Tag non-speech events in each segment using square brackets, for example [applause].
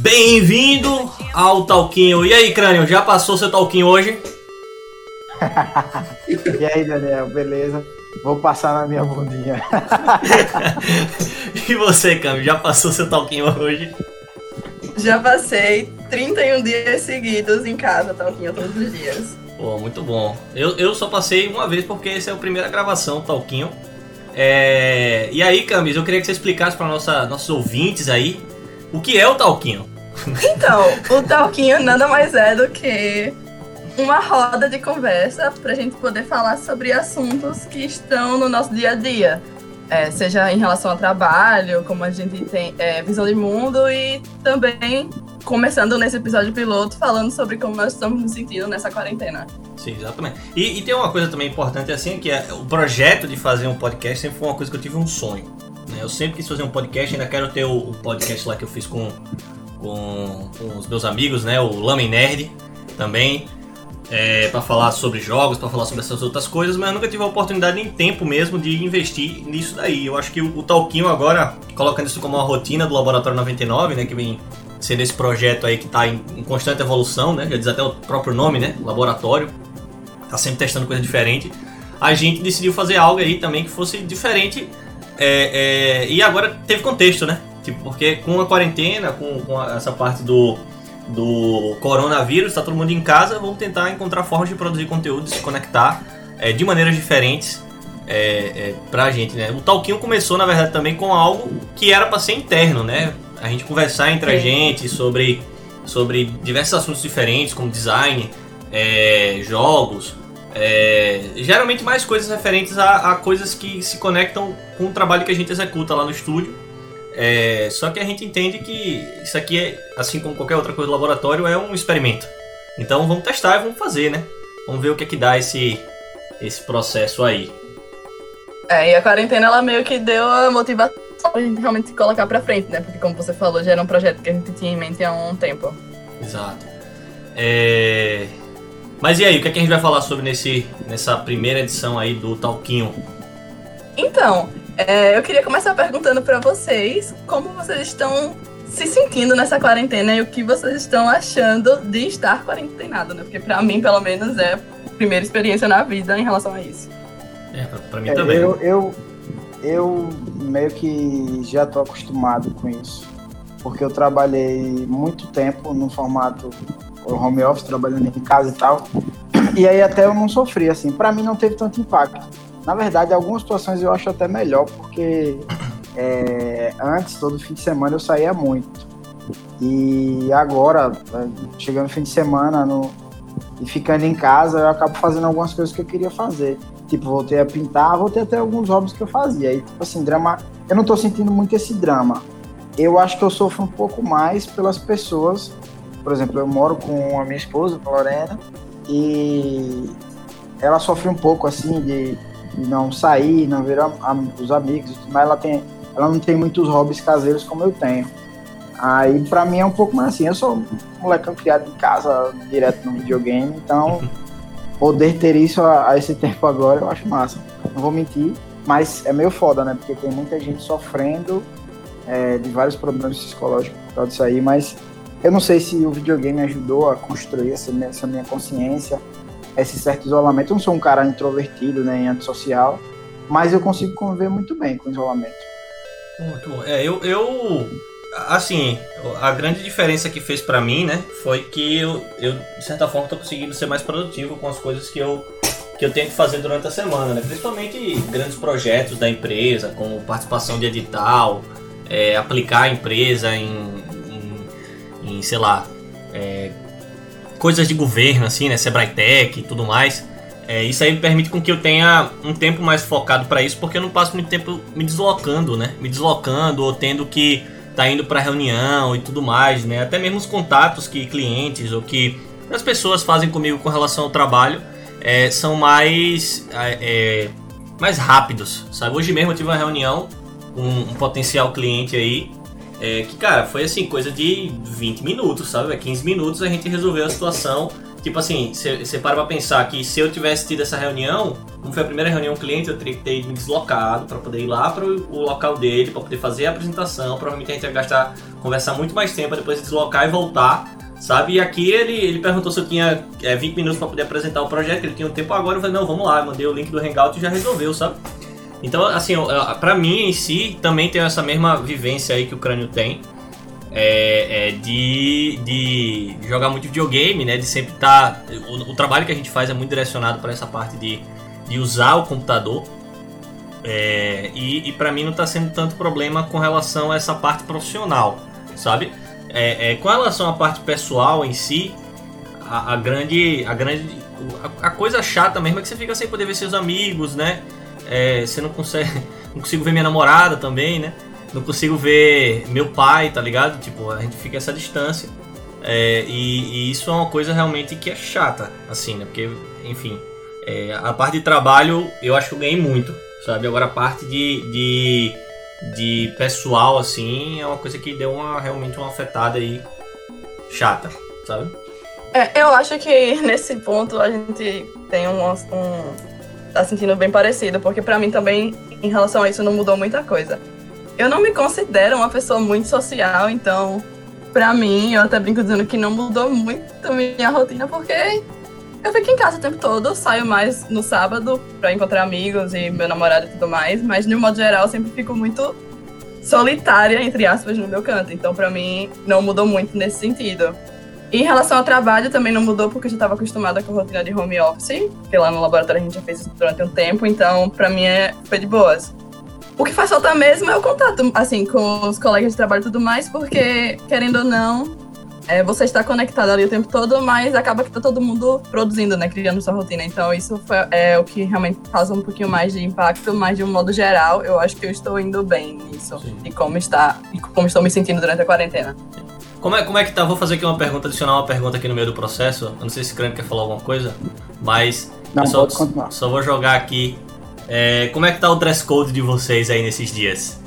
Bem-vindo ao Talquinho. E aí, Crânio, já passou seu Talquinho hoje? [laughs] e aí, Daniel, beleza? Vou passar na minha bundinha. [laughs] e você, Cami, já passou seu Talquinho hoje? Já passei 31 dias seguidos em casa, Talquinho, todos os dias. Pô, muito bom. Eu, eu só passei uma vez porque essa é a primeira gravação, Talquinho. É... E aí, Camis, eu queria que você explicasse para nossos ouvintes aí o que é o Talquinho. Então, o Talquinho nada mais é do que uma roda de conversa para a gente poder falar sobre assuntos que estão no nosso dia a dia. É, seja em relação ao trabalho, como a gente tem é, visão de mundo e também começando nesse episódio piloto falando sobre como nós estamos nos sentindo nessa quarentena. Sim, exatamente. E, e tem uma coisa também importante assim, que é o projeto de fazer um podcast sempre foi uma coisa que eu tive um sonho. Né? Eu sempre quis fazer um podcast, ainda quero ter o, o podcast lá que eu fiz com, com, com, os meus amigos, né? O Lamen Nerd também é, para falar sobre jogos, para falar sobre essas outras coisas, mas eu nunca tive a oportunidade nem tempo mesmo de investir nisso daí. Eu acho que o, o Talquinho agora, colocando isso como uma rotina do Laboratório 99, né, que vem sendo esse projeto aí que está em, em, constante evolução, né, já diz até o próprio nome, né, laboratório, tá sempre testando coisa diferente. A gente decidiu fazer algo aí também que fosse diferente é, é, e agora teve contexto, né? Tipo, porque com a quarentena, com, com essa parte do do coronavírus, está todo mundo em casa, vamos tentar encontrar formas de produzir conteúdo, de se conectar é, de maneiras diferentes é, é, pra gente, né? O Talquinho começou, na verdade, também com algo que era para ser interno, né? A gente conversar entre a gente sobre, sobre diversos assuntos diferentes, como design, é, jogos, é, geralmente mais coisas referentes a, a coisas que se conectam com o trabalho que a gente executa lá no estúdio. É, só que a gente entende que isso aqui, é, assim como qualquer outra coisa do laboratório, é um experimento. Então vamos testar e vamos fazer, né? Vamos ver o que é que dá esse, esse processo aí. É, e a quarentena ela meio que deu a motivação pra gente realmente se colocar pra frente, né? Porque como você falou, já era um projeto que a gente tinha em mente há um tempo. Exato. É... Mas e aí, o que, é que a gente vai falar sobre nesse, nessa primeira edição aí do Talquinho? Então, é, eu queria começar perguntando para vocês como vocês estão se sentindo nessa quarentena e o que vocês estão achando de estar quarentenado, né? Porque para mim, pelo menos, é a primeira experiência na vida em relação a isso. É, pra, mim é, também. Eu, eu, eu meio que já tô acostumado com isso. Porque eu trabalhei muito tempo no formato home office, trabalhando em casa e tal. E aí até eu não sofri, assim. Para mim não teve tanto impacto na verdade, algumas situações eu acho até melhor, porque é, antes, todo fim de semana, eu saía muito. E agora, é, chegando no fim de semana no, e ficando em casa, eu acabo fazendo algumas coisas que eu queria fazer. Tipo, voltei a pintar, voltei até alguns hobbies que eu fazia. E, tipo assim, drama. Eu não tô sentindo muito esse drama. Eu acho que eu sofro um pouco mais pelas pessoas. Por exemplo, eu moro com a minha esposa, Lorena, e ela sofre um pouco, assim, de não sair, não ver os amigos, mas ela tem, ela não tem muitos hobbies caseiros como eu tenho. Aí para mim é um pouco mais assim, eu sou um molecão criado em casa, direto no videogame, então [laughs] poder ter isso a, a, esse tempo agora eu acho massa. Não vou mentir, mas é meio foda, né? Porque tem muita gente sofrendo é, de vários problemas psicológicos por causa disso aí, mas eu não sei se o videogame ajudou a construir essa minha, essa minha consciência, esse certo isolamento. Eu não sou um cara introvertido nem antissocial, mas eu consigo conviver muito bem com o isolamento. Muito bom. É, eu, eu assim, a grande diferença que fez para mim, né, foi que eu, eu de certa forma tô conseguindo ser mais produtivo com as coisas que eu que eu tenho que fazer durante a semana, né? Principalmente grandes projetos da empresa, como participação de edital, é, aplicar a empresa em, em, em sei lá, é, coisas de governo, assim, né? Sebrae Tech e tudo mais. É, isso aí permite com que eu tenha um tempo mais focado para isso, porque eu não passo muito tempo me deslocando, né? Me deslocando ou tendo que tá indo para reunião e tudo mais, né? Até mesmo os contatos que clientes ou que as pessoas fazem comigo com relação ao trabalho é, são mais é, é mais rápidos, sabe? Hoje mesmo eu tive uma reunião com um potencial cliente aí é, que, cara, foi assim, coisa de 20 minutos, sabe? 15 minutos a gente resolveu a situação. Tipo assim, você para pra pensar que se eu tivesse tido essa reunião, como foi a primeira reunião cliente, eu teria que ter me deslocado para poder ir lá para o local dele, para poder fazer a apresentação. Provavelmente a gente ia gastar, conversar muito mais tempo, depois deslocar e voltar, sabe? E aqui ele, ele perguntou se eu tinha é, 20 minutos para poder apresentar o projeto, ele tinha um tempo agora, eu falei, não, vamos lá, eu mandei o link do Hangout e já resolveu, sabe? Então, assim, para mim em si, também tem essa mesma vivência aí que o crânio tem. É, é de, de jogar muito videogame, né? De sempre estar. Tá, o, o, trabalho que a gente faz é muito direcionado para essa parte de de usar o computador. É, e, e para mim não está sendo tanto problema com relação a essa parte profissional, sabe? É, é, com relação à parte pessoal em si, a, a grande, a grande, a, a, coisa chata mesmo é que você fica sem poder ver seus amigos, né? É, você não consegue, [laughs] não consigo ver minha namorada também, né? Não consigo ver meu pai, tá ligado? Tipo, a gente fica essa distância. É, e, e, isso é uma coisa realmente que é chata, assim, né? Porque, enfim, é, a parte de trabalho eu acho que eu ganhei muito, sabe? Agora a parte de, de, de pessoal, assim, é uma coisa que deu uma, realmente uma afetada aí chata, sabe? É, eu acho que [laughs] nesse ponto a gente tem um, um tá sentindo bem parecido, porque para mim também, em relação a isso, não mudou muita coisa. Eu não me considero uma pessoa muito social, então, para mim, eu até brinco dizendo que não mudou muito minha rotina, porque eu fico em casa o tempo todo, saio mais no sábado para encontrar amigos e meu namorado e tudo mais, mas de um modo geral eu sempre fico muito solitária, entre aspas, no meu canto. Então, para mim, não mudou muito nesse sentido. Em relação ao trabalho, também não mudou porque eu já estava acostumada com a rotina de home office, porque lá no laboratório a gente já fez isso durante um tempo, então para mim é, foi de boas. O que faz falta mesmo é o contato, assim, com os colegas de trabalho e tudo mais, porque, querendo ou não, é, você está conectado ali o tempo todo, mas acaba que tá todo mundo produzindo, né? Criando sua rotina. Então, isso foi, é o que realmente causa um pouquinho mais de impacto, mas de um modo geral, eu acho que eu estou indo bem nisso. Sim. E como está, e como estou me sentindo durante a quarentena. Como é, como é que tá? Vou fazer aqui uma pergunta, adicionar uma pergunta aqui no meio do processo. Eu não sei se o Crânio quer falar alguma coisa, mas. Não, só. Só vou jogar aqui. É, como é que tá o dress code de vocês aí nesses dias?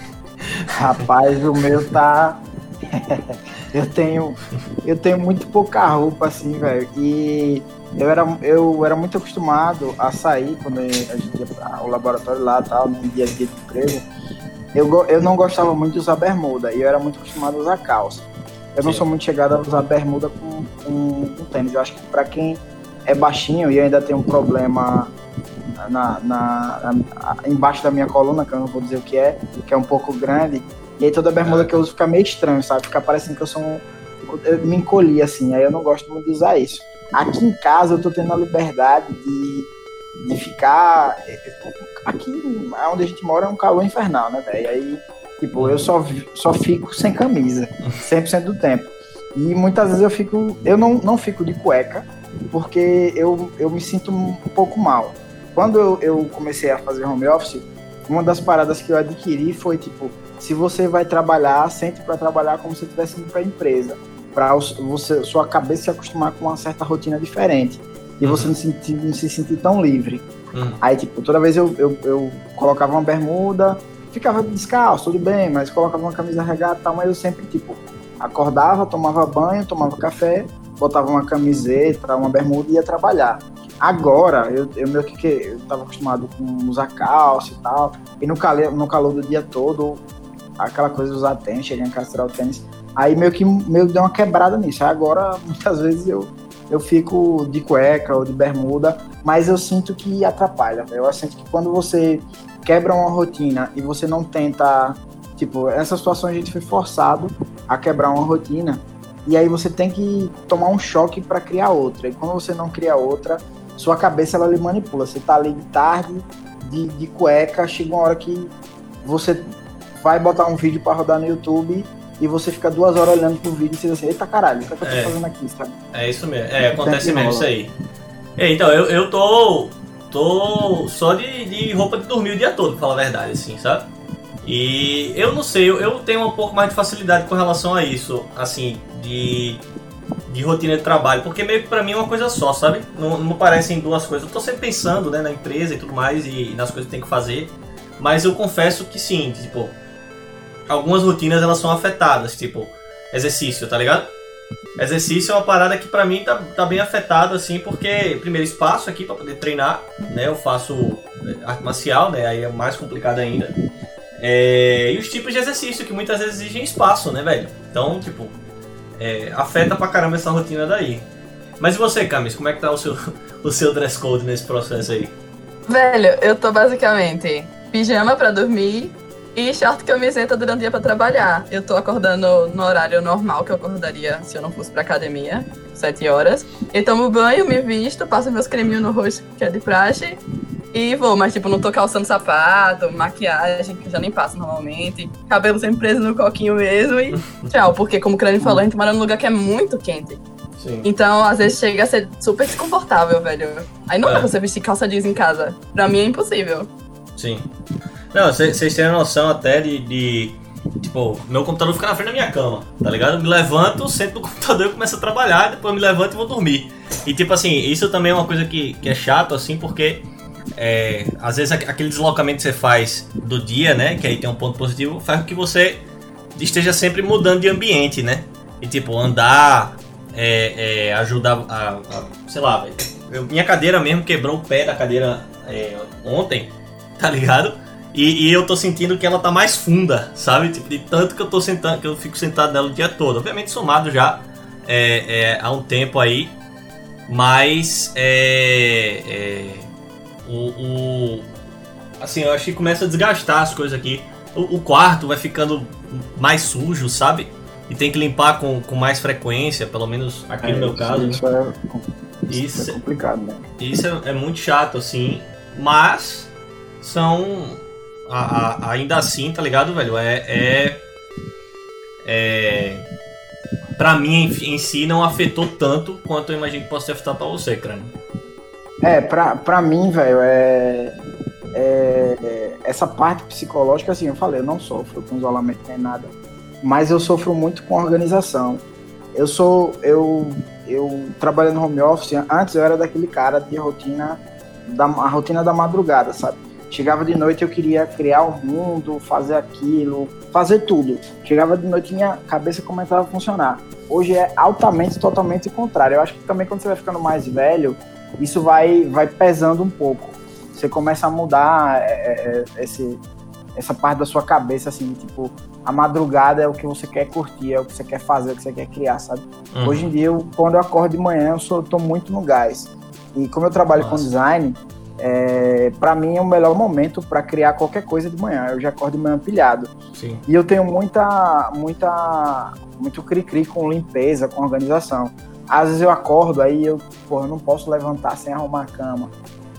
[laughs] Rapaz, o meu tá. [laughs] Eu tenho, eu tenho muito pouca roupa, assim, velho. E eu era, eu era muito acostumado a sair quando a gente ia para o laboratório lá tal, no dia a dia de empresa. Eu, eu não gostava muito de usar bermuda e eu era muito acostumado a usar calça. Eu Sim. não sou muito chegado a usar bermuda com, com, com tênis. Eu acho que para quem é baixinho e ainda tem um problema na, na, na, embaixo da minha coluna, que eu não vou dizer o que é, que é um pouco grande, e aí toda bermuda que eu uso fica meio estranho, sabe? Fica parecendo que eu sou um. Eu me encolhi assim, aí eu não gosto muito de usar isso. Aqui em casa eu tô tendo a liberdade de, de ficar. Aqui onde a gente mora é um calor infernal, né, velho? Aí, tipo, eu só, só fico sem camisa, 100% do tempo. E muitas vezes eu fico. Eu não, não fico de cueca, porque eu, eu me sinto um pouco mal. Quando eu, eu comecei a fazer home office, uma das paradas que eu adquiri foi, tipo, se você vai trabalhar, sente para trabalhar como se estivesse indo para a empresa, para você sua cabeça se acostumar com uma certa rotina diferente e uhum. você não, sentir, não, se sentir tão livre. Uhum. Aí, tipo, toda vez eu, eu, eu, colocava uma bermuda, ficava descalço, tudo bem, mas colocava uma camisa regata e tal, mas eu sempre, tipo, acordava, tomava banho, tomava café, botava uma camiseta, uma bermuda e ia trabalhar. Agora, eu, eu meio que eu tava acostumado com usar calça e tal, e no calor, no calor do dia todo, aquela coisa de usar tênis, chegar em casa tirar o tênis. Aí meio que meio deu uma quebrada nisso. Aí agora, [laughs] muitas vezes eu, eu fico de cueca ou de bermuda, mas eu sinto que atrapalha. Eu sinto que quando você quebra uma rotina e você não tenta. Tipo, essa situação a gente foi forçado a quebrar uma rotina. E aí você tem que tomar um choque para criar outra. E quando você não cria outra, sua cabeça ela lhe manipula. Você tá ali de tarde, de, de cueca, chega uma hora que você vai botar um vídeo para rodar no YouTube e você fica duas horas olhando pro vídeo e você diz assim, eita caralho, o que, é que eu tô é, fazendo aqui, sabe? É isso mesmo, é, acontece mesmo isso aí. É, então, eu, eu tô. tô só de, de roupa de dormir o dia todo, pra falar a verdade, assim, sabe? E eu não sei, eu, eu tenho um pouco mais de facilidade com relação a isso, assim, de, de rotina de trabalho, porque meio que pra mim é uma coisa só, sabe? Não, não parecem duas coisas. Eu tô sempre pensando, né, na empresa e tudo mais, e nas coisas que tem que fazer, mas eu confesso que sim, tipo, algumas rotinas elas são afetadas, tipo exercício, tá ligado? Exercício é uma parada que pra mim tá, tá bem afetado, assim, porque, primeiro, espaço aqui pra poder treinar, né? Eu faço é, arte marcial, né? Aí é mais complicado ainda. É, e os tipos de exercício que muitas vezes exigem espaço, né, velho? Então, tipo, é, afeta pra caramba essa rotina daí. Mas e você, Camis, como é que tá o seu, [laughs] o seu dress code nesse processo aí? Velho, eu tô basicamente pijama pra dormir e short camiseta durante o dia pra trabalhar. Eu tô acordando no horário normal que eu acordaria se eu não fosse pra academia, 7 horas. Eu tomo banho, me visto, passo meus creminhos no rosto, que é de praxe, e vou, mas tipo, não tô calçando sapato, maquiagem, que eu já nem passo normalmente. Cabelo sempre preso no coquinho mesmo e [laughs] tchau. Porque, como o Crânio falou, a gente mora num lugar que é muito quente. Sim. Então, às vezes chega a ser super desconfortável, velho. Aí não É. dá pra você vestir calça jeans em casa. Pra mim é impossível. Sim. Não, vocês têm a noção até de, de, Tipo, meu computador fica na frente da minha cama, tá ligado? Eu me levanto, sento no [laughs] computador e começo a trabalhar, depois me levanto e vou dormir. E tipo assim, isso também é uma coisa que, que é chato, assim, porque é, às vezes aqu- aquele deslocamento que você faz do dia, né? Que aí tem um ponto positivo, faz com que você esteja sempre mudando de ambiente, né? E tipo, andar, é, é, ajudar a, a- Sei lá, velho. Minha cadeira mesmo quebrou o pé da cadeira é, ontem, tá ligado? E, e eu tô sentindo que ela tá mais funda, sabe? Tipo, de tanto que eu tô sentando, que eu fico sentado nela o dia todo. Obviamente somado já é, é, há um tempo aí. Mas é, é, o, o- assim, eu acho que começa a desgastar as coisas aqui. O, o quarto vai ficando mais sujo, sabe? E tem que limpar com, com mais frequência, pelo menos aqui no meu isso- caso. né? Isso é, isso Isso- é complicado, né? Isso é, é muito chato, assim, mas são. A- a- ainda assim, tá ligado, velho? É. É. é pra mim, em, em si, não afetou tanto quanto eu imagino que possa ter afetado pra você, crânio. É, pra, pra mim, velho, é, é- Essa parte psicológica, assim, eu falei, eu não sofro com isolamento nem nada. Mas eu sofro muito com organização. Eu sou. Eu, eu trabalhando no home office, antes eu era daquele cara de rotina. Da, a rotina da madrugada, sabe? Chegava de noite, eu queria criar o mundo, fazer aquilo, fazer tudo. Chegava de noite, minha cabeça começava a funcionar. Hoje é altamente, totalmente contrário. Eu acho que também quando você vai ficando mais velho, isso vai, vai pesando um pouco. Você começa a mudar é, é, é, esse, essa parte da sua cabeça, assim, tipo, a madrugada é o que você quer curtir, é o que você quer fazer, é o que você quer criar, sabe? Uhum. Hoje em dia, eu, quando eu acordo de manhã, eu sou, tô muito no gás. E como eu trabalho com Nossa. design, é, para mim é o melhor momento para criar qualquer coisa de manhã. Eu já acordo de manhã pilhado. Sim. E eu tenho muita, muita, muito cri-cri com limpeza, com organização. Às vezes eu acordo, aí eu, porra, não posso levantar sem arrumar a cama.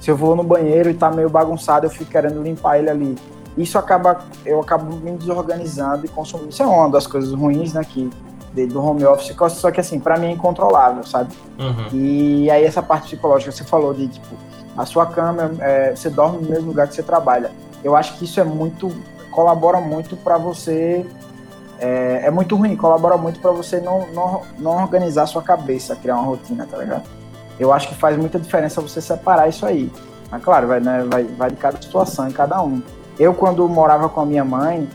Se eu vou no banheiro e tá meio bagunçado, eu fico querendo limpar ele ali. Isso acaba, eu acabo me desorganizando e consumindo. Isso é uma das coisas ruins, né, que, do home office, só que assim, para mim é incontrolável, sabe? Uhum. E aí essa parte psicológica, você falou de, tipo, a sua cama, é, você dorme no mesmo lugar que você trabalha. Eu acho que isso é muito, colabora muito para você, é, é muito ruim, colabora muito para você não, não, não organizar a sua cabeça, criar uma rotina, tá ligado? Eu acho que faz muita diferença você separar isso aí. Mas claro, vai, né, vai, vai de cada situação, em cada um. Eu, quando morava com a minha mãe,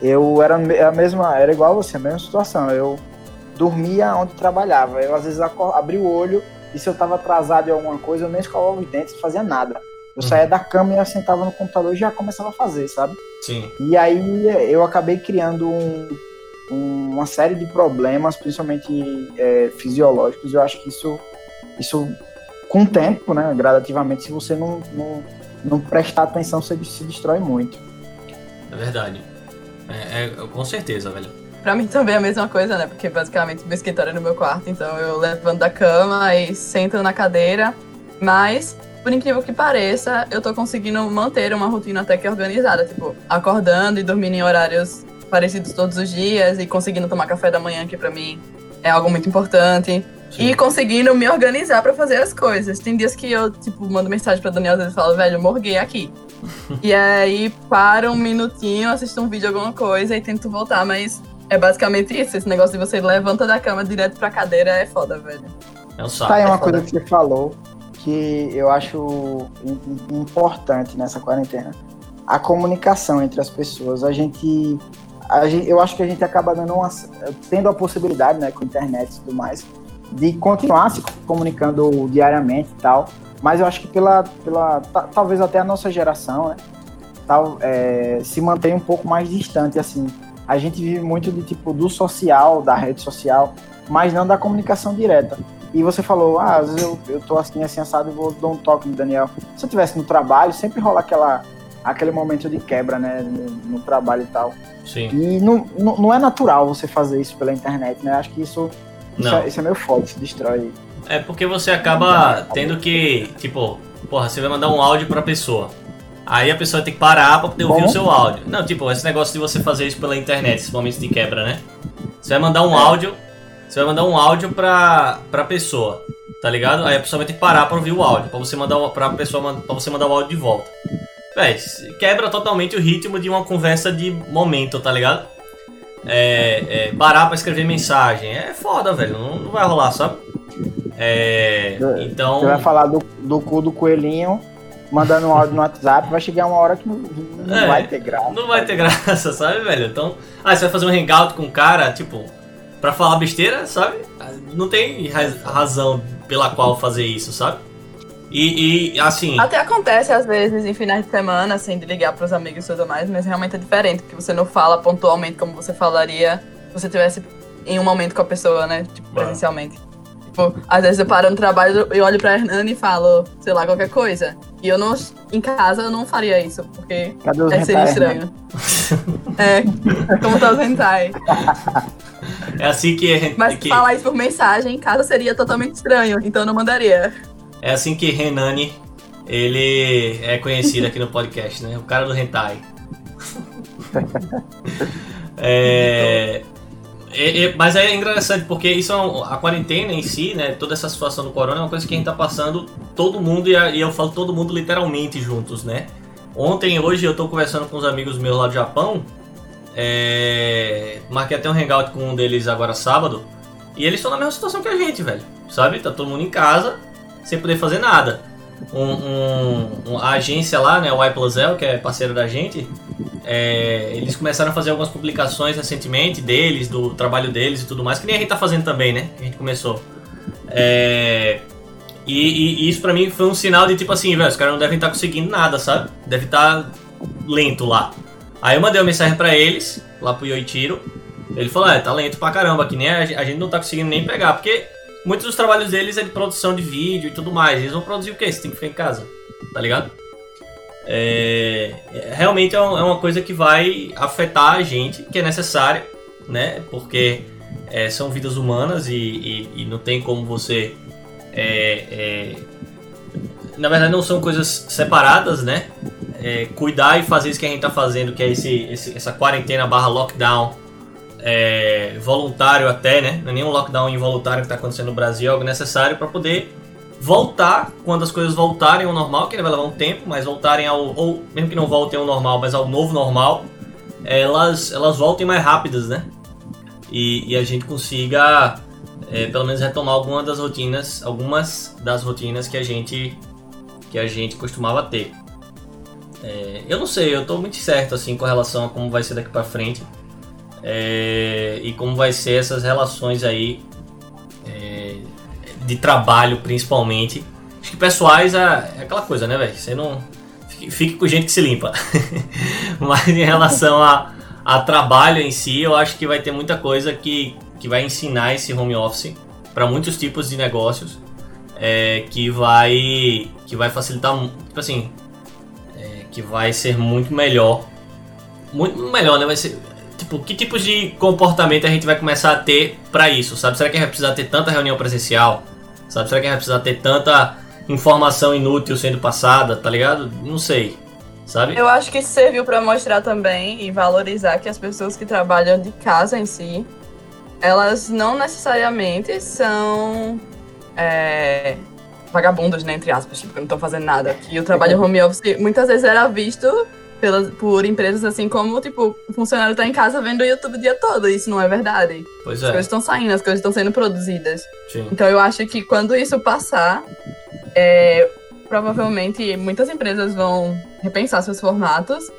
eu era a mesma, era igual a você, a mesma situação. Eu dormia onde trabalhava. Eu, às vezes, abria o olho e se eu tava atrasado em alguma coisa, eu nem escovava os dentes, não fazia nada. Eu Uhum. saía da cama e eu sentava no computador e já começava a fazer, sabe? Sim. E aí eu acabei criando um- um- uma série de problemas, principalmente é, fisiológicos. Eu acho que isso, isso com o tempo, né, gradativamente, se você não, não, não prestar atenção, você se destrói muito. É verdade. É, é- com certeza, velho. Pra mim também é a mesma coisa, né? Porque basicamente meu escritório é no meu quarto, então eu levanto da cama e sento na cadeira. Mas, por incrível que pareça, eu tô conseguindo manter uma rotina até que organizada. Tipo, acordando e dormindo em horários parecidos todos os dias e conseguindo tomar café da manhã, que pra mim é algo muito importante. Sim. E conseguindo me organizar pra fazer as coisas. Tem dias que eu, tipo, mando mensagem pra Daniel e falo, velho, eu morguei aqui. [laughs] e aí paro um minutinho, assisto um vídeo, alguma coisa e tento voltar, mas é basicamente isso. Esse negócio de você levanta da cama direto pra cadeira é foda, velho. É um saco. Tá aí uma é coisa que você falou que eu acho im- im- importante nessa quarentena. A comunicação entre as pessoas. A gente, a gente, eu acho que a gente acaba dando uma, tendo a possibilidade, né, com a internet e tudo mais, de continuar se comunicando diariamente e tal. Mas eu acho que pela, pela talvez até a nossa geração, né, tal, é, se mantém um pouco mais distante, assim. A gente vive muito de tipo do social, da rede social, mas não da comunicação direta. E você falou, ah, às vezes eu, eu tô assim, assim, assado, e vou dar um toque no Daniel. Se eu estivesse no trabalho, sempre rola aquela, aquele momento de quebra, né, no, no trabalho e tal. Sim. E não, não, não, é natural você fazer isso pela internet, né? Acho que isso, isso, é, isso é meio foda, se destrói. É porque você acaba tendo que, tipo, porra, você vai mandar um áudio pra pessoa. Aí a pessoa tem que parar pra poder ouvir Bom. o seu áudio. Não, tipo, esse negócio de você fazer isso pela internet, esses momentos de quebra, né? Você vai mandar um é. áudio, você vai mandar um áudio pra, pra pessoa, tá ligado? Aí a pessoa vai ter que parar pra ouvir o áudio, pra você mandar, pra pessoa, pra você mandar o áudio de volta. Véi, quebra totalmente o ritmo de uma conversa de momento, tá ligado? É, é, parar pra escrever mensagem. É foda, velho. Não, não vai rolar, sabe? É, então. Você vai falar do, do cu do coelhinho mandando um áudio no WhatsApp, vai chegar uma hora que não, não é, vai ter graça. Não vai ter graça, sabe, velho? Então, ah, você vai fazer um hangout com um cara, tipo, pra falar besteira, sabe? Não tem razão pela qual fazer isso, sabe? E, e, assim. Até acontece às vezes em finais de semana, assim, de ligar pros amigos e tudo mais, mas realmente é diferente, porque você não fala pontualmente como você falaria se você tivesse em um momento com a pessoa, né? Tipo, presencialmente. Tipo, às vezes eu paro no trabalho e olho pra Hernani e falo, sei lá, qualquer coisa. E eu não. Em casa eu não faria isso, porque é ser estranho. [laughs] é, como tá o hentai. [laughs] É assim que. Mas que... falar isso por mensagem em casa seria totalmente estranho, então eu não mandaria. É assim que Renani, ele é conhecido aqui no podcast, né? O cara do hentai. [laughs] é, é, é, mas é interessante porque isso é um, a quarentena em si, né? Toda essa situação do corona é uma coisa que a gente tá passando todo mundo e, e eu falo todo mundo literalmente juntos, né? Ontem, hoje eu tô conversando com uns amigos meus lá do Japão. É, marquei até um hangout com um deles agora sábado. E eles estão na mesma situação que a gente, velho. Sabe? Tá todo mundo em casa, sem poder fazer nada. Um, um, a agência lá, né, o iPlusL, que é parceiro da gente, é, eles começaram a fazer algumas publicações recentemente deles, do trabalho deles e tudo mais, que nem a gente tá fazendo também, né? A gente começou. É, e, e, e, isso pra mim foi um sinal de tipo assim, velho, os caras não devem estar tá conseguindo nada, sabe? Deve estar tá lento lá. Aí eu mandei uma mensagem pra eles, lá pro Yoichiro. Ele falou, é, tá lento pra caramba, que nem a, a gente não tá conseguindo nem pegar, porque muitos dos trabalhos deles é de produção de vídeo e tudo mais. Eles vão produzir o quê? Você tem que ficar em casa, tá ligado? É, é, realmente é, é uma coisa que vai afetar a gente, que é necessária, né? Porque é, são vidas humanas e, e, e, não tem como você. É, é na verdade, não são coisas separadas, né? Cuidar e fazer isso que a gente está fazendo, que é esse, esse, essa quarentena barra lockdown voluntário até, né? Não é nenhum lockdown involuntário que está acontecendo no Brasil, é algo necessário para poder voltar quando as coisas voltarem ao normal, que vai levar um tempo, mas voltarem ao. ou mesmo que não voltem ao normal, mas ao novo normal, elas, elas voltem mais rápidas, né? E, e a gente consiga é, pelo menos retomar algumas das rotinas, algumas das rotinas que a gente que a gente costumava ter. É, eu não sei, eu tô muito certo assim com relação a como vai ser daqui para frente é, e como vai ser essas relações aí de trabalho, principalmente. Acho que pessoais é, é aquela coisa, né, velho? Você não. Fique, fique, com gente que se limpa. [laughs] Mas em relação a, a trabalho em si, eu acho que vai ter muita coisa que, que vai ensinar esse home office para muitos tipos de negócios. É, que vai que vai facilitar tipo assim é, que vai ser muito melhor muito melhor né vai ser tipo que tipos de comportamento a gente vai começar a ter para isso sabe será que a gente vai precisar ter tanta reunião presencial Sabe? Será que a gente vai precisar ter tanta informação inútil sendo passada, tá ligado? Não sei. Sabe? Eu acho que serviu para mostrar também e valorizar que as pessoas que trabalham de casa em si, elas não necessariamente são é, vagabundos, né, entre aspas, tipo, que não estão fazendo nada. Que o trabalho [laughs] home office muitas vezes era visto pelas, por empresas assim como, tipo, o funcionário tá em casa vendo o YouTube o dia todo. Isso não é verdade. Pois é. As coisas estão saindo, as coisas estão sendo produzidas. Sim. Então eu acho que quando isso passar, é, provavelmente muitas empresas vão repensar seus formatos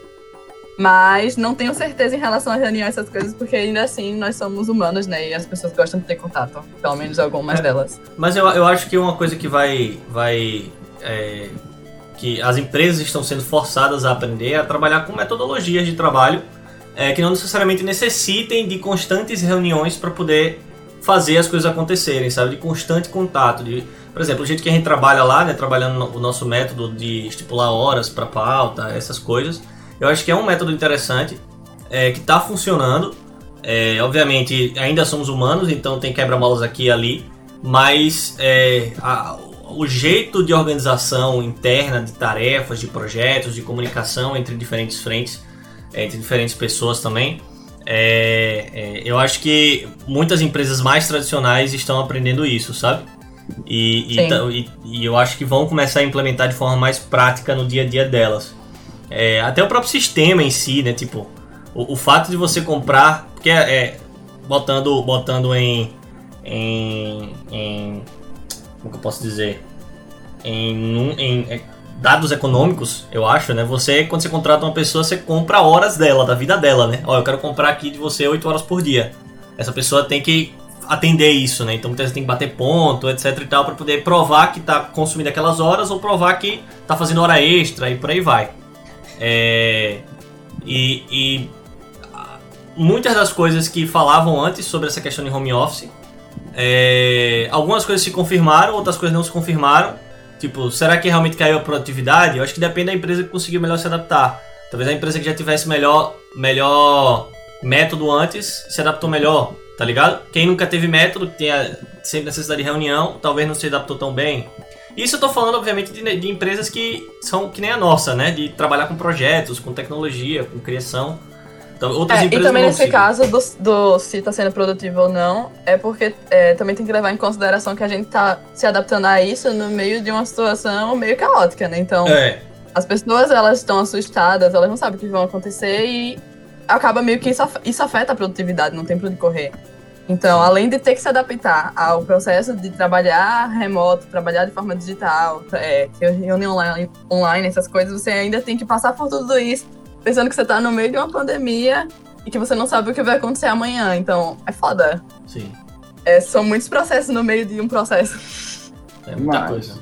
Mas não tenho certeza em relação a reunião essas coisas, porque ainda assim nós somos humanos, né? E as pessoas gostam de ter contato, pelo menos algumas é, delas. Mas eu, eu acho que uma coisa que vai. vai é, que as empresas estão sendo forçadas a aprender a trabalhar com metodologias de trabalho é, que não necessariamente necessitem de constantes reuniões para poder fazer as coisas acontecerem, sabe? De constante contato. De, por exemplo, o jeito que a gente trabalha lá, né? Trabalhando o nosso método de estipular horas para pauta, essas coisas eu acho que é um método interessante, é, que está funcionando. É, obviamente, ainda somos humanos, então tem quebra-molas aqui e ali, mas é, a, o jeito de organização interna de tarefas, de projetos, de comunicação entre diferentes frentes, é, entre diferentes pessoas também, é, é, eu acho que muitas empresas mais tradicionais estão aprendendo isso, sabe? E, e, e, eu acho que vão começar a implementar de forma mais prática no dia a dia delas. É, até o próprio sistema em si, né? Tipo, o, o fato de você comprar. Porque é, é, botando, botando em, em, em. Como que eu posso dizer? Em, em é, dados econômicos, eu acho, né? Você, quando você contrata uma pessoa, você compra horas dela, da vida dela, né? Ó, eu quero comprar aqui de você 8 horas por dia. Essa pessoa tem que atender isso, né? Então muitas vezes tem que bater ponto, etc e tal, para poder provar que tá consumindo aquelas horas ou provar que tá fazendo hora extra e por aí vai. É, e, e, muitas das coisas que falavam antes sobre essa questão de home office, é, algumas coisas se confirmaram, outras coisas não se confirmaram. Tipo, será que realmente caiu a produtividade? Eu acho que depende da empresa que conseguiu melhor se adaptar. Talvez a empresa que já tivesse melhor, melhor método antes se adaptou melhor, tá ligado? Quem nunca teve método, que tenha sempre necessidade de reunião, talvez não se adaptou tão bem. Isso eu tô falando, obviamente, de, de, empresas que são que nem a nossa, né? De trabalhar com projetos, com tecnologia, com criação. Outras é, e também nesse caso do, do, se está sendo produtivo ou não, é porque é, também tem que levar em consideração que a gente está se adaptando a isso no meio de uma situação meio caótica, né? Então, é. as pessoas elas estão assustadas, elas não sabem o que vai acontecer e acaba meio que isso, isso afeta a produtividade, não tem para onde correr. Então, além de ter que se adaptar ao processo de trabalhar remoto, trabalhar de forma digital, é, reunião online, essas coisas, você ainda tem que passar por tudo isso, pensando que você está no meio de uma pandemia e que você não sabe o que vai acontecer amanhã. Então, é foda. Sim. É, são muitos processos no meio de um processo. É muita Mas... coisa.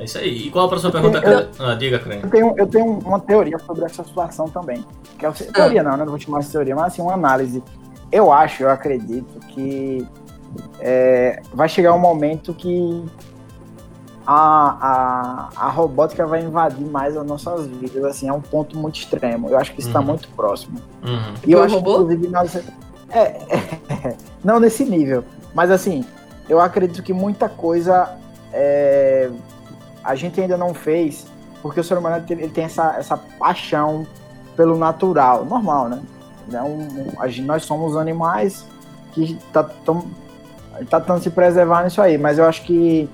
É isso aí. E qual a próxima pergunta? Eu, ah, diga, Crane. Eu tenho, eu tenho uma teoria sobre essa situação também. Que é, teoria ah. não, né? Não vou chamar de teoria, mas assim, uma análise eu acho, eu acredito que é, vai chegar um momento que a, a, a robótica vai invadir mais as nossas vidas, assim, é um ponto muito extremo. Eu acho que isso está uhum. muito próximo. Uhum. E eu acho robô? que, inclusive, nós, é, é, [laughs] não nesse nível, mas assim, eu acredito que muita coisa é, a gente ainda não fez, porque o ser humano ele tem essa, essa paixão pelo natural, normal, né? Um, um, nós somos animais que tá, tão, tá tentando se preservar nisso aí, mas eu acho que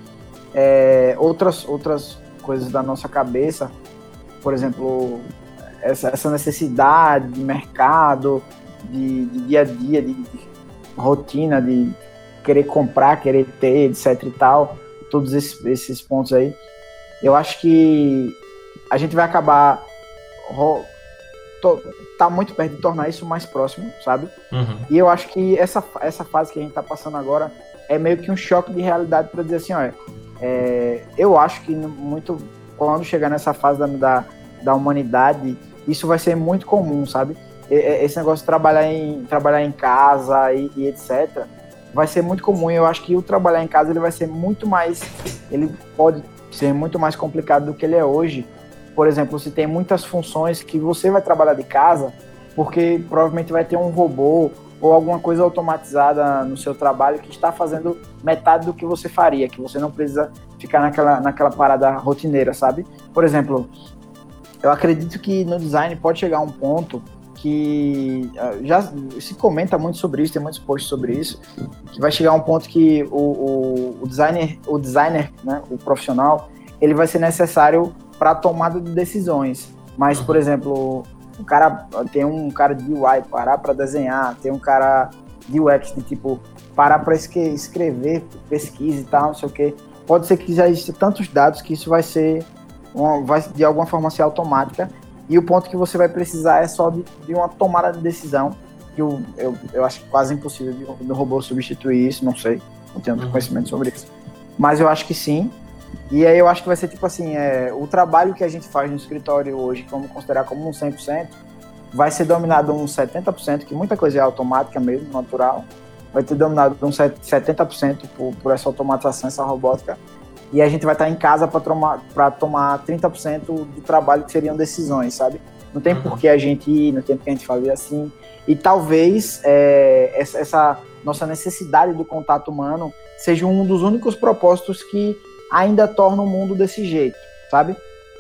é, outras, outras coisas da nossa cabeça, por exemplo, essa, essa necessidade de mercado, de, de dia a dia, de, de, rotina, de querer comprar, querer ter, etc e tal, todos esses, esses pontos aí, eu acho que a gente vai acabar tá muito perto de tornar isso mais próximo, sabe? Uhum. E eu acho que essa, essa fase que a gente tá passando agora é meio que um choque de realidade para dizer assim, olha, é, eu acho que muito quando chegar nessa fase da, da, da humanidade, isso vai ser muito comum, sabe? Esse negócio de trabalhar em, trabalhar em casa e, e etc. vai ser muito comum. Eu acho que o trabalhar em casa ele vai ser muito mais. Ele pode ser muito mais complicado do que ele é hoje por exemplo, se tem muitas funções que você vai trabalhar de casa, porque provavelmente vai ter um robô ou alguma coisa automatizada no seu trabalho que está fazendo metade do que você faria, que você não precisa ficar naquela, naquela parada rotineira, sabe? Por exemplo, eu acredito que no design pode chegar um ponto que ah, já se comenta muito sobre isso, tem muitos posts sobre isso, que vai chegar um ponto que o, o, o designer, o designer, né, o profissional, ele vai ser necessário para tomada de decisões. Mas, por exemplo, o cara tem um cara de UI parar para desenhar, tem um cara de UX de tipo parar para escrever pesquisa e tal, não sei o que. Pode ser que já existam tantos dados que isso vai ser uma, vai de alguma forma ser automática E o ponto que você vai precisar é só de, de uma tomada de decisão, que eu, eu, eu acho quase impossível de, de robô substituir isso, não sei, não tenho uhum. conhecimento sobre isso. Mas eu acho que sim. E aí eu acho que vai ser tipo assim, é, o trabalho que a gente faz no escritório hoje, vamos considerar como um 100%, vai ser dominado uns 70%, que muita coisa é automática mesmo, natural, vai ter dominado uns 70% por, por essa automatização, essa robótica, e a gente vai estar em casa para tomar, tomar 30% do trabalho que seriam decisões, sabe? Não tem uhum. por que a gente ir, não tem por que a gente fazer assim. E talvez é, essa, essa, nossa necessidade do contato humano seja um dos únicos propósitos que ainda torna o mundo desse jeito, sabe?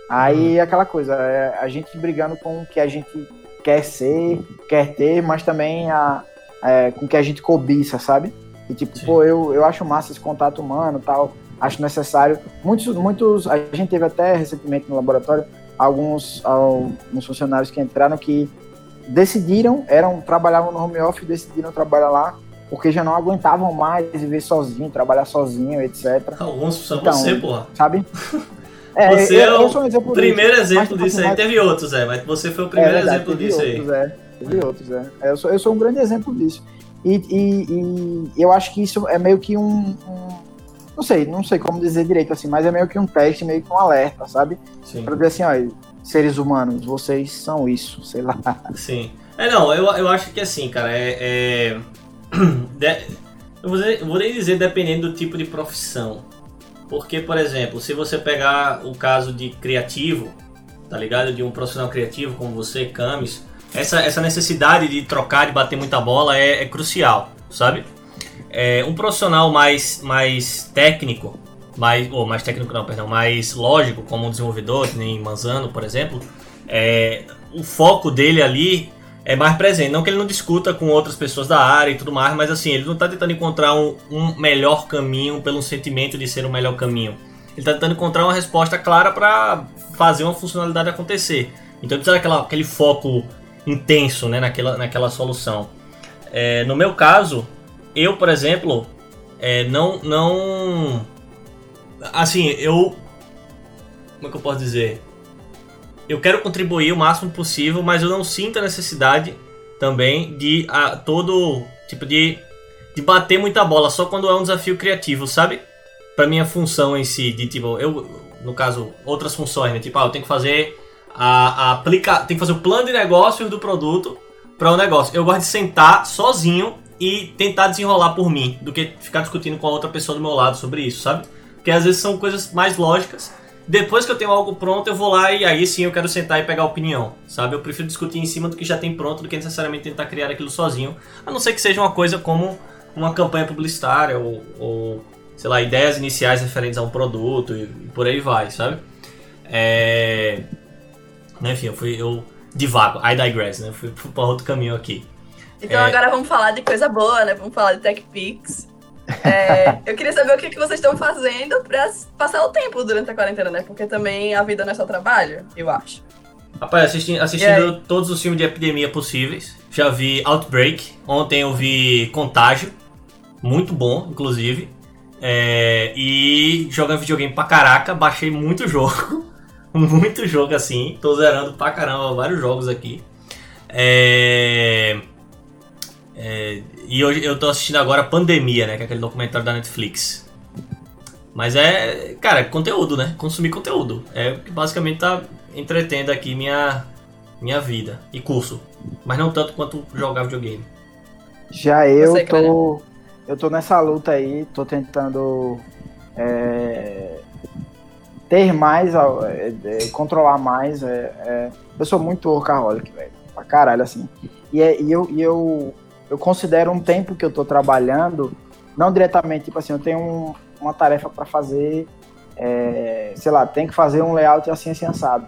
Aí uhum. aquela coisa, é a gente brigando com o que a gente quer ser, quer ter, mas também a, é, com o que a gente cobiça, sabe? E tipo, Sim. pô, eu, eu acho massa esse contato humano tal acho necessário. Muitos, muitos, a gente teve até recentemente no laboratório alguns, alguns funcionários que entraram que decidiram, eram trabalhavam no home office, decidiram trabalhar lá porque já não aguentavam mais viver sozinho, trabalhar sozinho, etc. Alguns são então, você, porra. Sabe? [laughs] É, você eu, é o um exemplo primeiro disso, exemplo mas, disso aí. Teve outros, é, mas você foi o primeiro é verdade, exemplo disso outros, aí. É, teve outros, é. Eu sou, eu sou um grande exemplo disso. E, e, e eu acho que isso é meio que um, um não sei, não sei como dizer direito assim, mas é meio que um teste, meio que um alerta, sabe? Sim. Pra dizer assim, ó, seres humanos, vocês são isso, sei lá. Sim. É, não, eu, eu acho que assim, cara, é. é... [coughs] Eu, vou dizer, eu vou nem dizer dependendo do tipo de profissão. Porque, por exemplo, se você pegar o caso de criativo, tá ligado? De um profissional criativo como você, Camis, essa, essa necessidade de trocar, de bater muita bola é, é crucial, sabe? É, um profissional mais, mais técnico, mais, ou mais técnico não, perdão, mais lógico, como um desenvolvedor, nem Manzano, por exemplo, é, o foco dele ali é mais presente. Não que ele não discuta com outras pessoas da área e tudo mais, mas assim, ele não está tentando encontrar um, um, melhor caminho pelo sentimento de ser o melhor caminho. Ele está tentando encontrar uma resposta clara para fazer uma funcionalidade acontecer. Então ele precisa daquela, aquele foco intenso né, naquela, naquela solução. É, no meu caso, eu, por exemplo, é, não, não. Assim, eu. Como é que eu posso dizer? Eu quero contribuir o máximo possível, mas eu não sinto a necessidade também de a, todo tipo de, de bater muita bola só quando é um desafio criativo, sabe? Para minha função em si, de tipo, eu, no caso, outras funções, né? Tipo, ah, eu tenho que fazer a, a tem que fazer o plano de negócios do produto para o um negócio. Eu gosto de sentar sozinho e tentar desenrolar por mim, do que ficar discutindo com a outra pessoa do meu lado sobre isso, sabe? Porque às vezes são coisas mais lógicas. Depois que eu tenho algo pronto, eu vou lá e aí sim eu quero sentar e pegar opinião, sabe? Eu prefiro discutir em cima do que já tem pronto do que necessariamente tentar criar aquilo sozinho, a não ser que seja uma coisa como uma campanha publicitária ou, ou sei lá, ideias iniciais referentes a um produto e, e por aí vai, sabe? É... Enfim, eu fui. Eu divago, I digress, né? Fui, fui para outro caminho aqui. Então é... agora vamos falar de coisa boa, né? Vamos falar de TechPix. É, eu queria saber o que, que vocês estão fazendo para passar o tempo durante a quarentena, né? Porque também a vida não é só trabalho, eu acho. Rapaz, assisti, assistindo todos os filmes de epidemia possíveis. Já vi Outbreak. Ontem eu vi Contágio. Muito bom, inclusive. É, e jogando videogame pra caraca. Baixei muito jogo. [laughs] muito jogo assim. Tô zerando pra caramba vários jogos aqui. É, é, e hoje eu tô assistindo agora Pandemia, né? Que é aquele documentário da Netflix. Mas é, cara, conteúdo, né? Consumir conteúdo. É o que basicamente tá entretendo aqui minha, minha vida. E curso. Mas não tanto quanto jogar videogame. Já eu Você, tô. Eu tô nessa luta aí, tô tentando é, ter mais, é, é, controlar mais. É, é, eu sou muito workaholic, velho. Pra caralho, assim. E, é, e, eu, e eu eu considero um tempo que eu estou trabalhando, não diretamente, tipo assim, eu tenho um, uma tarefa para fazer, é, sei lá, tem que fazer um layout assim, assim, assado.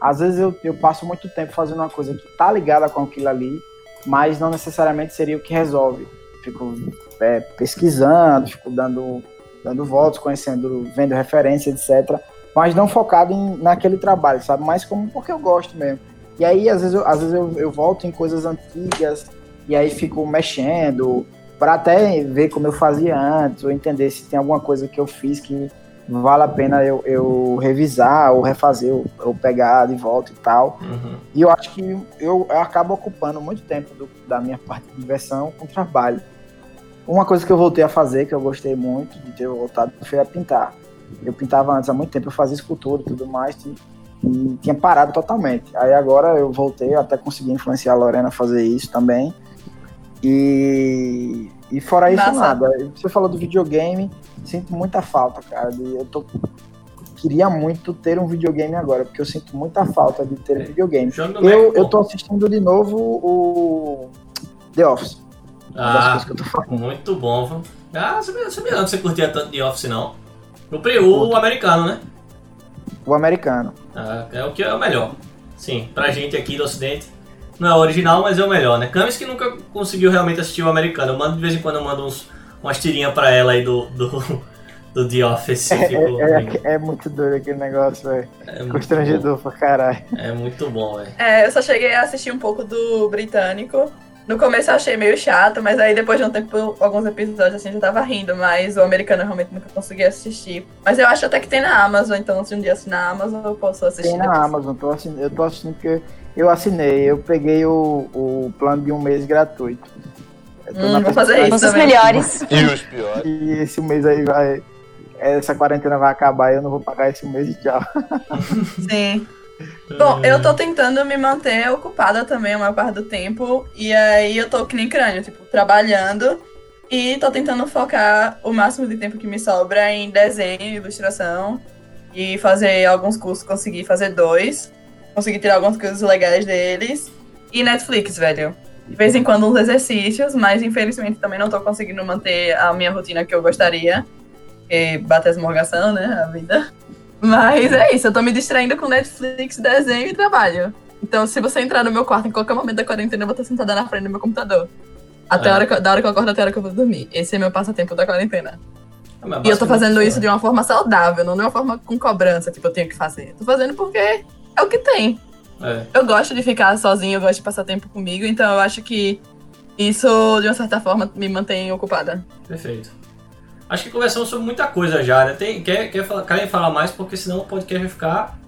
Às vezes eu, eu passo muito tempo fazendo uma coisa que tá ligada com aquilo ali, mas não necessariamente seria o que resolve. Fico é, pesquisando, fico dando, dando voltas, conhecendo, vendo referência, etc. Mas não focado em, naquele trabalho, sabe? Mais como porque eu gosto mesmo. E aí, às vezes, eu, às vezes eu, eu volto em coisas antigas, e aí fico mexendo para até ver como eu fazia antes, ou entender se tem alguma coisa que eu fiz que vale a pena eu, eu revisar ou refazer, ou, ou pegar de volta e tal. Uhum. E eu acho que eu, eu acabo ocupando muito tempo do- da minha [laughs] parte de diversão com trabalho. Uma coisa que eu voltei a fazer, que eu gostei muito de ter voltado, foi a pintar. Eu pintava antes há muito tempo, eu fazia escultura e tudo mais, e, e tinha parado totalmente. Aí agora eu voltei, até consegui influenciar a Lorena a fazer isso também. E, e fora isso, Massa. nada. Você falou do videogame, sinto muita falta, cara. de- eu tô, queria muito ter um videogame agora, porque eu sinto muita falta de ter um videogame. Eu, eu tô assistindo de novo o The Office. Ah, coisas que eu tô falando. muito bom. viu? Ah, sabia, sabia não que você curtia tanto The Office, não. O, pri- o americano, né? O americano. Ah, é o que é o melhor. Sim, pra gente aqui do ocidente. Não é o original, mas é o melhor, né? Camis que nunca conseguiu realmente assistir o americano. Eu mando de vez em quando eu mando uns, umas tirinhas pra ela aí do, do, [laughs] do The Office. É, é, bem- é muito doido aquele negócio, velho. é muito Constrangedor pra caralho. bom. É muito bom, velho. É, eu só cheguei a assistir um pouco do britânico. No começo eu achei meio chato, mas aí depois de um tempo, alguns episódios assim, já tava rindo, mas o americano eu realmente nunca consegui assistir. Mas eu acho até que tem na Amazon, então se um dia assinar na Amazon eu posso assistir. Tem na depois. Amazon, tô assin- eu tô assistindo porque eu assinei, eu peguei o, o plano de um mês gratuito. Hum, vou fazer isso Um dos também. melhores. E os piores. que esse mês aí vai. Essa quarentena vai acabar e eu não vou pagar esse mês e tchau. Sim. Bom, eu tô tentando me manter ocupada também a maior parte do tempo. E aí eu tô que nem crânio, tipo, trabalhando. E tô tentando focar o máximo de tempo que me sobra em desenho e ilustração. E fazer alguns cursos, conseguir fazer dois. Conseguir tirar algumas coisas legais deles. E Netflix, velho. De vez em quando uns exercícios, mas infelizmente também não tô conseguindo manter a minha rotina que eu gostaria. Porque bate a esmorgação, né? A vida. Mas é isso, eu tô me distraindo com Netflix, desenho e trabalho. Então, se você entrar no meu quarto em qualquer momento da quarentena, eu vou estar sentada na frente do meu computador. Até É. a hora que, da hora que eu acordo até a hora que eu vou dormir. Esse é meu passatempo da quarentena. Mas E eu tô fazendo isso de uma forma saudável, não de uma forma com cobrança, tipo, eu tenho que fazer. Tô fazendo porque é o que tem. É. Eu gosto de ficar sozinha, eu gosto de passar tempo comigo, então eu acho que isso, de uma certa forma, me mantém ocupada. Perfeito. Acho que conversamos sobre muita coisa já, né? Tem, quer, quer falar, querem falar mais? Porque senão o podcast vai ficar.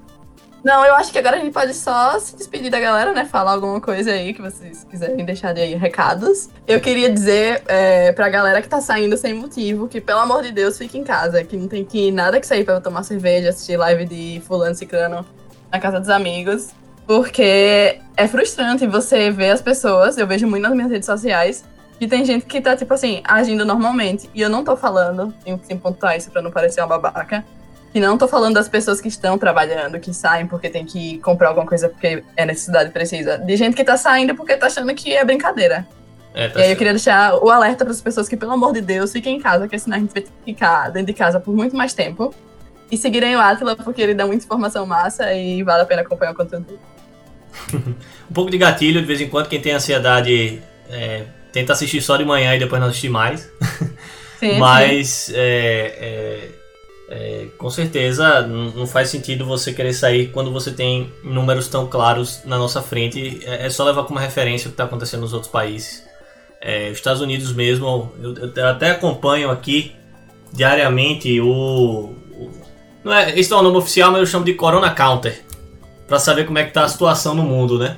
Não, eu acho que agora a gente pode só se despedir da galera, né? Falar alguma coisa aí que vocês quiserem deixar de aí recados. Eu queria dizer é, pra galera que tá saindo sem motivo que, pelo amor de Deus, fique em casa. Que não tem que nada que sair pra tomar cerveja, assistir live de fulano ciclano na casa dos amigos. Porque é frustrante você ver as pessoas, eu vejo muito nas minhas redes sociais, que tem gente que tá, tipo assim, agindo normalmente. E eu não tô falando, tenho que pontuar isso pra não parecer uma babaca. Que não tô falando das pessoas que estão trabalhando, que saem porque tem que comprar alguma coisa porque é necessidade precisa. De gente que tá saindo porque tá achando que é brincadeira. É, tá E aí eu queria deixar o alerta para as pessoas que, pelo amor de Deus, fiquem em casa, porque senão a gente vai que ficar dentro de casa por muito mais tempo. E seguirem o Atila, porque ele dá muita informação massa e vale a pena acompanhar o conteúdo dele. [laughs] Um pouco de gatilho, de vez em quando, quem tem ansiedade é, tenta assistir só de manhã e depois não assistir mais. [laughs] Sim, sim. Mas é, é, é, com certeza não não faz sentido você querer sair quando você tem números tão claros na nossa frente. É, é só levar como referência o que está acontecendo nos outros países. É, os Estados Unidos mesmo, eu, eu até acompanho aqui diariamente o. não é, esse não é o nome oficial, mas eu chamo de Corona Counter. Pra saber como é que tá a situação no mundo, né?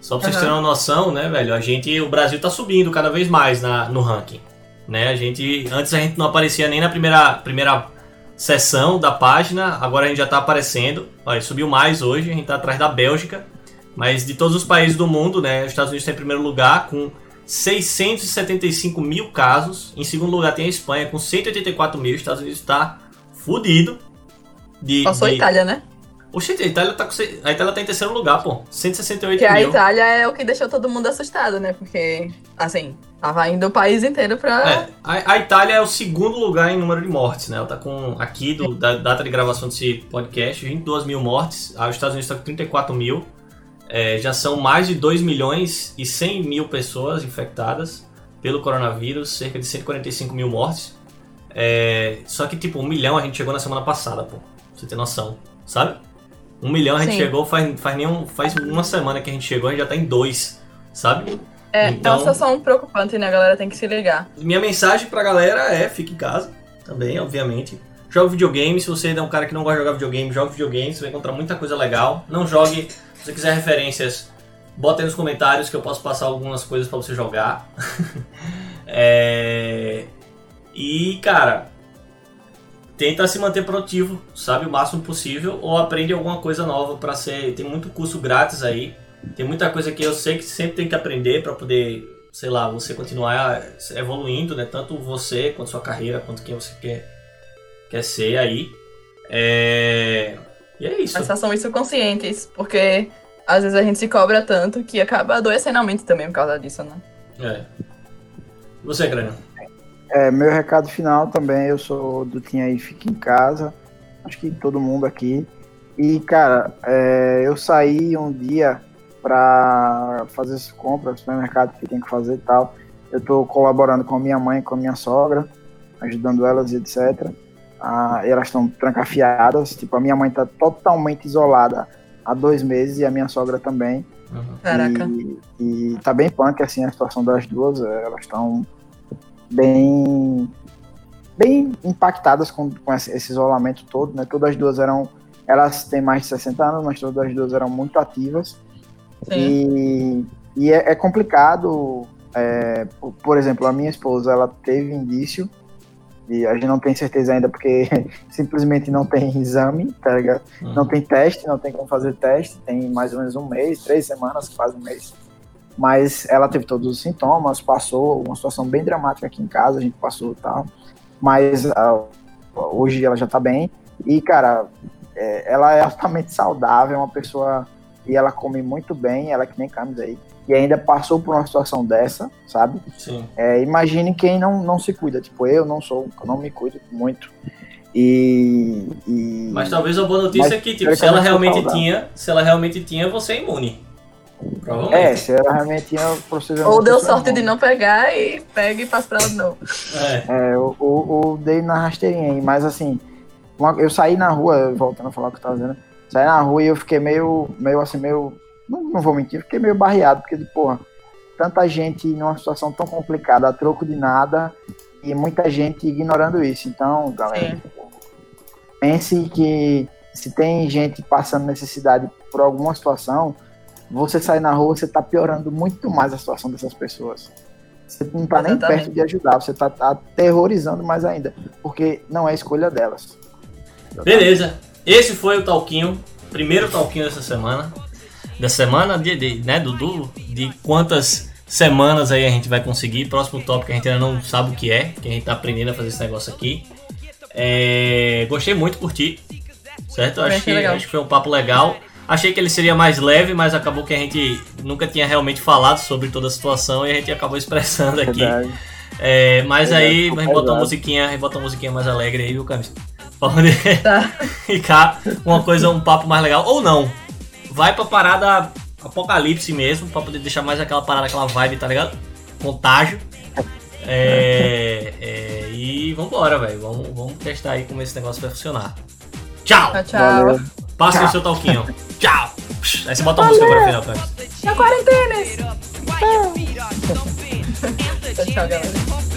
Só pra vocês Aham. terem uma noção, né, velho? A gente, o Brasil tá subindo cada vez mais na, no ranking né? A gente antes a gente não aparecia nem na primeira primeira sessão da página, agora a gente já está aparecendo. Olha, subiu mais hoje, a gente está atrás da Bélgica, mas de todos os países do mundo, né? Os Estados Unidos está em primeiro lugar com 675 mil casos. Em segundo lugar tem a Espanha com 184 mil. Os Estados Unidos está fudido. De, Passou a de... Itália, né? Oxe, a Itália tá com... a Itália tá em terceiro lugar, pô. 168 Que a mil. Itália é o que deixou todo mundo assustado, né? Porque, assim, tava indo o país inteiro pra. É, a, a Itália é o segundo lugar em número de mortes, né?Ela tá com, aqui, do, da data de gravação desse podcast, 22 mil mortes. Ah, Os Estados Unidos tá com 34 mil. É, já são mais de 2 milhões e 100 mil pessoas infectadas pelo coronavírus, cerca de 145 mil mortes. É, só que, tipo, um milhão a gente chegou na semana passada, pô. Pra você ter noção, sabe? Um milhão a gente Sim. chegou faz, faz, nenhum, faz uma semana que a gente chegou, a gente já tá em dois, sabe? É, Então- é uma situação preocupante, né? A galera tem que se ligar. Minha mensagem pra galera é fique em casa, também, obviamente. Jogue videogame, se você é um cara que não gosta de jogar videogame, jogue videogame, você vai encontrar muita coisa legal. Não jogue, se você quiser referências, bota aí nos comentários que eu posso passar algumas coisas para você jogar. [laughs] é... E, cara, tenta se manter produtivo, sabe, o máximo possível, ou aprende alguma coisa nova para ser. Tem muito curso grátis aí, tem muita coisa que eu sei que sempre tem que aprender para poder, sei lá, você continuar evoluindo, né? Tanto você quanto sua carreira, quanto quem você quer quer ser aí. É... E é isso. Mas façam isso conscientes, porque às vezes a gente se cobra tanto que acaba adoecendo a mente também por causa disso, né? É. Você, Grêmio? É, meu recado final também, eu sou do Tinha aí Fica em Casa, acho que todo mundo aqui. E, cara, é, eu saí um dia para fazer as compras, supermercado que tem que fazer e tal. Eu tô colaborando com a minha mãe, com a minha sogra, ajudando elas e etc. Ah, elas estão trancafiadas. Tipo, a minha mãe tá totalmente isolada há dois meses e a minha sogra também. Uhum. Caraca. E, e tá bem punk, assim, a situação das duas. Elas estão bem bem impactadas com, com esse, isolamento todo, né? Todas as duas eram... Elas têm mais de 60 anos, mas todas as duas eram muito ativas. Sim. E, e é, é complicado... É, por, por exemplo, a minha esposa, ela teve indício e a gente não tem certeza ainda porque [laughs] simplesmente não tem exame, tá ligado? Uhum. Não tem teste, não tem como fazer teste, tem mais ou menos um mês, três semanas, quase um mês. Mas ela teve todos os sintomas, passou uma situação bem dramática aqui em casa, a gente passou e tal. Mas uh, hoje ela já tá bem. E, cara, é, ela é altamente saudável, é uma pessoa. E ela come muito bem, ela é que nem Camis aí e ainda passou por uma situação dessa, sabe? Sim. É, imagine quem não, não se cuida. Tipo, eu não sou, eu não me cuido muito. E, e... Mas talvez a boa notícia é que, tipo, se ela realmente tinha, se ela realmente tinha, você é imune. É, se ela realmente tinha procedimento. Ou deu sorte de não pegar e pega e passa pra ela de novo. É, é eu, eu, eu, dei na rasteirinha aí, mas assim, uma, eu saí na rua, voltando a falar o que eu tava dizendo, saí na rua e eu fiquei meio, meio assim, meio não, não vou mentir, fiquei meio barreado, porque, porra, tanta gente numa situação tão complicada, a troco de nada, e muita gente ignorando isso. Então, galera, Sim. pense que se tem gente passando necessidade por alguma situação, você sair na rua, você está piorando muito mais a situação dessas pessoas. Você não está nem perto de ajudar, você está aterrorizando mais ainda, porque não é escolha delas. Beleza, esse foi o Talquinho, primeiro Talquinho dessa semana da semana, de, de, né, Dudu? De quantas semanas aí a gente vai conseguir. Próximo tópico a gente ainda não sabe o que é, que a gente tá aprendendo a fazer esse negócio aqui. É, gostei muito, curti. Certo? Acho que, acho que foi um papo legal. Achei que ele seria mais leve, mas acabou que a gente nunca tinha realmente falado sobre toda a situação e a gente acabou [laughs] expressando aqui. É, mas Verdade. aí, a gente botou uma musiquinha, a gente botou uma musiquinha mais alegre aí, viu, Camis? Pra poder tá. [laughs] ficar uma coisa, um papo mais legal. Ou não, vai pra parada apocalipse mesmo, pra poder deixar mais aquela parada, aquela vibe, tá ligado? Contágio. É, é, e vambora, velho. Vamos, vamos testar aí como esse negócio vai funcionar. Tchau! Tchau, tchau. Passa o seu talquinho. [laughs] tchau! Aí você bota a música agora no final, cara. Na quarentena! [laughs] tchau, galera.